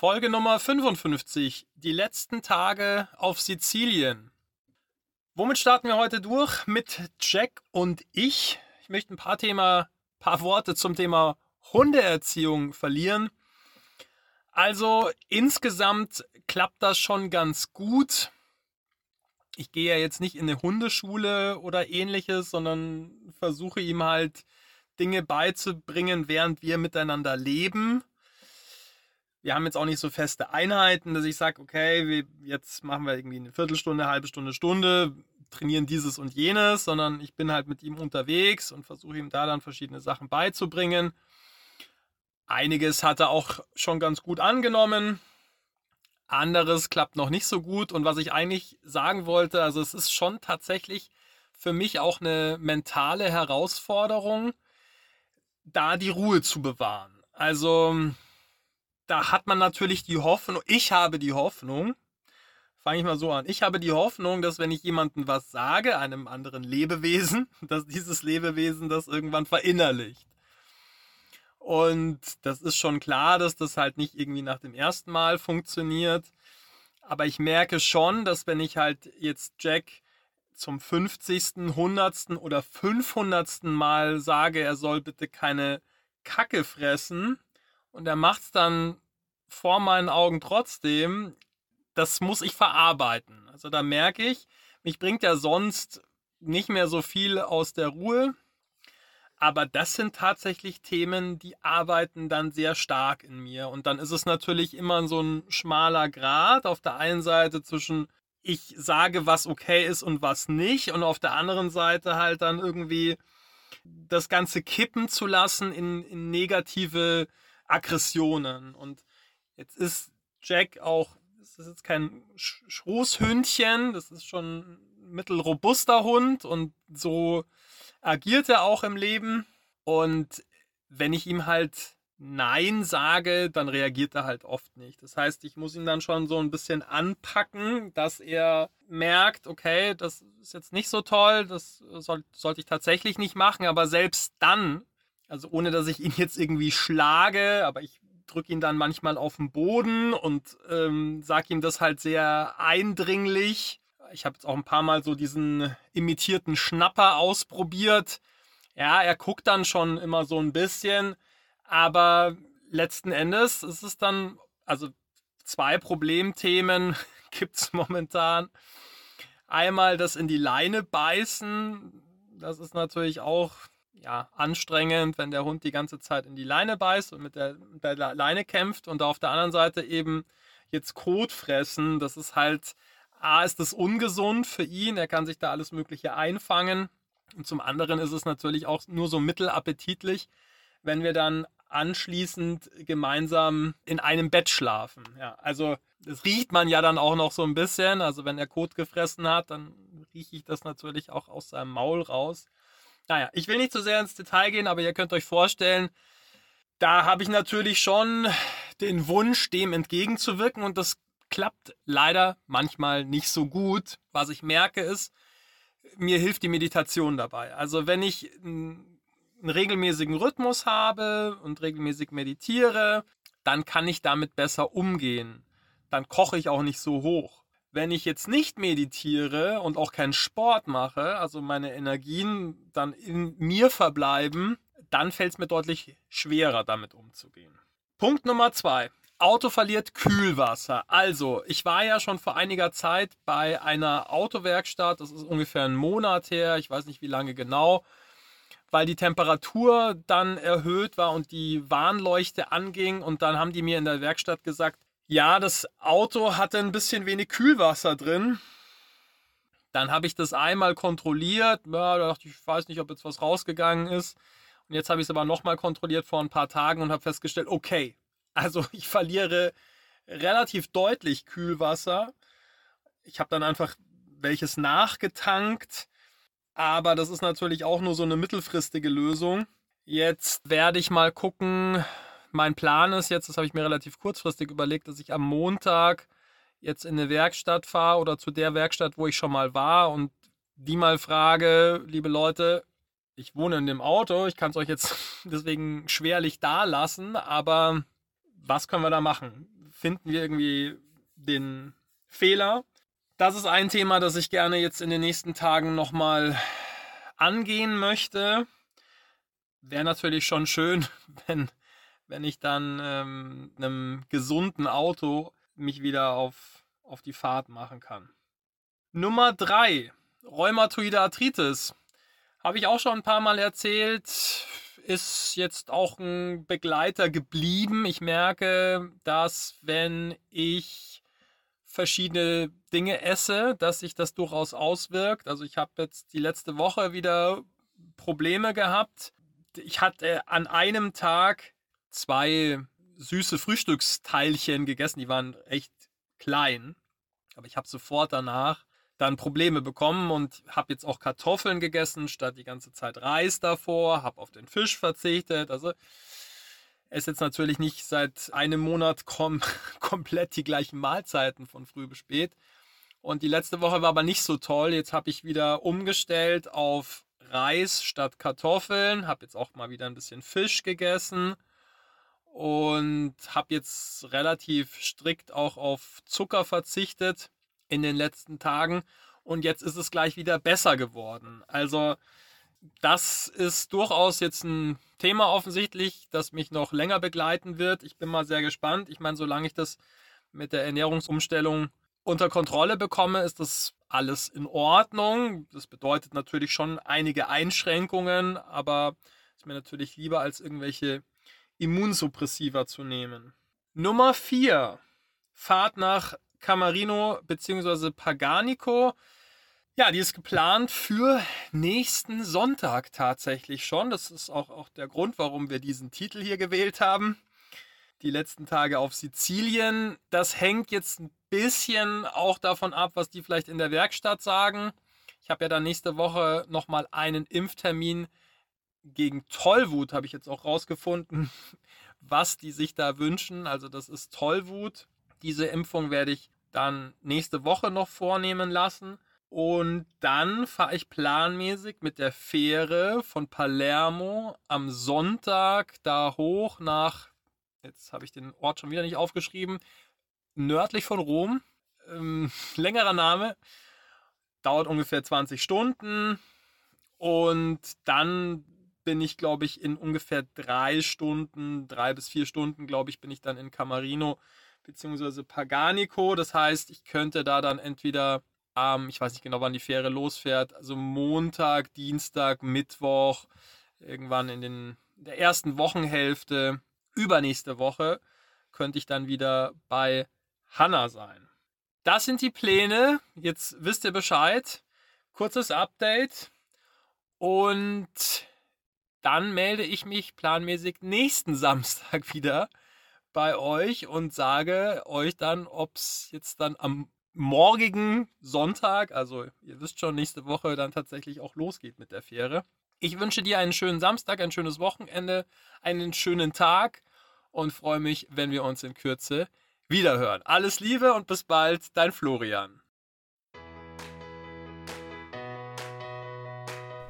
Folge Nummer 55. Die letzten Tage auf Sizilien. Womit starten wir heute durch? Mit Jack und ich. Ich möchte ein paar Thema, paar Worte zum Thema Hundeerziehung verlieren. Also insgesamt klappt das schon ganz gut. Ich gehe ja jetzt nicht in eine Hundeschule oder ähnliches, sondern versuche ihm halt Dinge beizubringen, während wir miteinander leben. Wir haben jetzt auch nicht so feste Einheiten, dass ich sage, okay, wir, jetzt machen wir irgendwie eine Viertelstunde, halbe Stunde, Stunde, trainieren dieses und jenes, sondern ich bin halt mit ihm unterwegs und versuche ihm da dann verschiedene Sachen beizubringen. Einiges hat er auch schon ganz gut angenommen. Anderes klappt noch nicht so gut. Und was ich eigentlich sagen wollte, also es ist schon tatsächlich für mich auch eine mentale Herausforderung, da die Ruhe zu bewahren. Also da hat man natürlich die Hoffnung, ich habe die Hoffnung, fange ich mal so an, ich habe die Hoffnung, dass wenn ich jemandem was sage, einem anderen Lebewesen, dass dieses Lebewesen das irgendwann verinnerlicht. Und das ist schon klar, dass das halt nicht irgendwie nach dem ersten Mal funktioniert. Aber ich merke schon, dass wenn ich halt jetzt Jack zum 50., 100. oder 500. Mal sage, er soll bitte keine Kacke fressen und er macht es dann vor meinen Augen trotzdem, das muss ich verarbeiten. Also da merke ich, mich bringt ja sonst nicht mehr so viel aus der Ruhe. Aber das sind tatsächlich Themen, die arbeiten dann sehr stark in mir. Und dann ist es natürlich immer so ein schmaler Grad auf der einen Seite zwischen ich sage, was okay ist und was nicht. Und auf der anderen Seite halt dann irgendwie das Ganze kippen zu lassen in, in negative Aggressionen. Und jetzt ist Jack auch, das ist jetzt kein Schoßhündchen, das ist schon ein mittelrobuster Hund und so agiert er auch im Leben. Und wenn ich ihm halt Nein sage, dann reagiert er halt oft nicht. Das heißt, ich muss ihn dann schon so ein bisschen anpacken, dass er merkt, okay, das ist jetzt nicht so toll, das soll, sollte ich tatsächlich nicht machen, aber selbst dann, also ohne dass ich ihn jetzt irgendwie schlage, aber ich drücke ihn dann manchmal auf den Boden und ähm, sage ihm das halt sehr eindringlich ich habe jetzt auch ein paar Mal so diesen imitierten Schnapper ausprobiert. Ja, er guckt dann schon immer so ein bisschen, aber letzten Endes ist es dann, also zwei Problemthemen gibt es momentan. Einmal das in die Leine beißen. Das ist natürlich auch ja, anstrengend, wenn der Hund die ganze Zeit in die Leine beißt und mit der, der Leine kämpft. Und auf der anderen Seite eben jetzt Kot fressen. Das ist halt A ist es ungesund für ihn, er kann sich da alles Mögliche einfangen. Und zum anderen ist es natürlich auch nur so mittelappetitlich, wenn wir dann anschließend gemeinsam in einem Bett schlafen. Ja, also das riecht man ja dann auch noch so ein bisschen. Also wenn er Kot gefressen hat, dann rieche ich das natürlich auch aus seinem Maul raus. Naja, ich will nicht zu so sehr ins Detail gehen, aber ihr könnt euch vorstellen, da habe ich natürlich schon den Wunsch, dem entgegenzuwirken und das klappt leider manchmal nicht so gut. Was ich merke ist, mir hilft die Meditation dabei. Also wenn ich einen regelmäßigen Rhythmus habe und regelmäßig meditiere, dann kann ich damit besser umgehen. Dann koche ich auch nicht so hoch. Wenn ich jetzt nicht meditiere und auch keinen Sport mache, also meine Energien dann in mir verbleiben, dann fällt es mir deutlich schwerer, damit umzugehen. Punkt Nummer zwei. Auto verliert Kühlwasser. Also, ich war ja schon vor einiger Zeit bei einer Autowerkstatt, das ist ungefähr ein Monat her, ich weiß nicht wie lange genau, weil die Temperatur dann erhöht war und die Warnleuchte anging und dann haben die mir in der Werkstatt gesagt, ja, das Auto hatte ein bisschen wenig Kühlwasser drin. Dann habe ich das einmal kontrolliert, ja, da dachte ich, ich weiß nicht, ob jetzt was rausgegangen ist. Und jetzt habe ich es aber nochmal kontrolliert vor ein paar Tagen und habe festgestellt, okay, also ich verliere relativ deutlich Kühlwasser. Ich habe dann einfach welches nachgetankt, aber das ist natürlich auch nur so eine mittelfristige Lösung. Jetzt werde ich mal gucken. Mein Plan ist jetzt, das habe ich mir relativ kurzfristig überlegt, dass ich am Montag jetzt in eine Werkstatt fahre oder zu der Werkstatt, wo ich schon mal war und die mal frage, liebe Leute, ich wohne in dem Auto, ich kann es euch jetzt deswegen schwerlich da lassen, aber was können wir da machen? finden wir irgendwie den Fehler. Das ist ein Thema, das ich gerne jetzt in den nächsten Tagen nochmal angehen möchte. Wäre natürlich schon schön, wenn, wenn ich dann ähm, einem gesunden Auto mich wieder auf, auf die Fahrt machen kann. Nummer 3. Rheumatoide Arthritis. Habe ich auch schon ein paar Mal erzählt. Ist jetzt auch ein Begleiter geblieben. Ich merke, dass wenn ich verschiedene Dinge esse, dass sich das durchaus auswirkt. Also ich habe jetzt die letzte Woche wieder Probleme gehabt. Ich hatte an einem Tag zwei süße Frühstücksteilchen gegessen. Die waren echt klein. Aber ich habe sofort danach dann Probleme bekommen und habe jetzt auch Kartoffeln gegessen statt die ganze Zeit Reis davor, habe auf den Fisch verzichtet. Also esse jetzt natürlich nicht seit einem Monat kom komplett die gleichen Mahlzeiten von früh bis spät. Und die letzte Woche war aber nicht so toll. Jetzt habe ich wieder umgestellt auf Reis statt Kartoffeln, habe jetzt auch mal wieder ein bisschen Fisch gegessen und habe jetzt relativ strikt auch auf Zucker verzichtet in den letzten Tagen und jetzt ist es gleich wieder besser geworden. Also das ist durchaus jetzt ein Thema offensichtlich, das mich noch länger begleiten wird. Ich bin mal sehr gespannt. Ich meine, solange ich das mit der Ernährungsumstellung unter Kontrolle bekomme, ist das alles in Ordnung. Das bedeutet natürlich schon einige Einschränkungen, aber ist mir natürlich lieber als irgendwelche Immunsuppressiva zu nehmen. Nummer 4. Fahrt nach Camarino bzw. Paganico. Ja, die ist geplant für nächsten Sonntag tatsächlich schon. Das ist auch, auch der Grund, warum wir diesen Titel hier gewählt haben. Die letzten Tage auf Sizilien. Das hängt jetzt ein bisschen auch davon ab, was die vielleicht in der Werkstatt sagen. Ich habe ja dann nächste Woche nochmal einen Impftermin gegen Tollwut, habe ich jetzt auch rausgefunden, was die sich da wünschen. Also das ist Tollwut. Diese Impfung werde ich dann nächste Woche noch vornehmen lassen. Und dann fahre ich planmäßig mit der Fähre von Palermo am Sonntag da hoch nach, jetzt habe ich den Ort schon wieder nicht aufgeschrieben, nördlich von Rom. Ähm, längerer Name, dauert ungefähr 20 Stunden. Und dann bin ich, glaube ich, in ungefähr drei Stunden, drei bis vier Stunden, glaube ich, bin ich dann in Camarino beziehungsweise Paganico. Das heißt, ich könnte da dann entweder ähm, ich weiß nicht genau, wann die Fähre losfährt, also Montag, Dienstag, Mittwoch, irgendwann in den, der ersten Wochenhälfte, übernächste Woche, könnte ich dann wieder bei Hanna sein. Das sind die Pläne. Jetzt wisst ihr Bescheid. Kurzes Update. Und dann melde ich mich planmäßig nächsten Samstag wieder bei euch und sage euch dann, ob es jetzt dann am morgigen Sonntag, also ihr wisst schon, nächste Woche dann tatsächlich auch losgeht mit der Fähre. Ich wünsche dir einen schönen Samstag, ein schönes Wochenende, einen schönen Tag und freue mich, wenn wir uns in Kürze wiederhören. Alles Liebe und bis bald, dein Florian.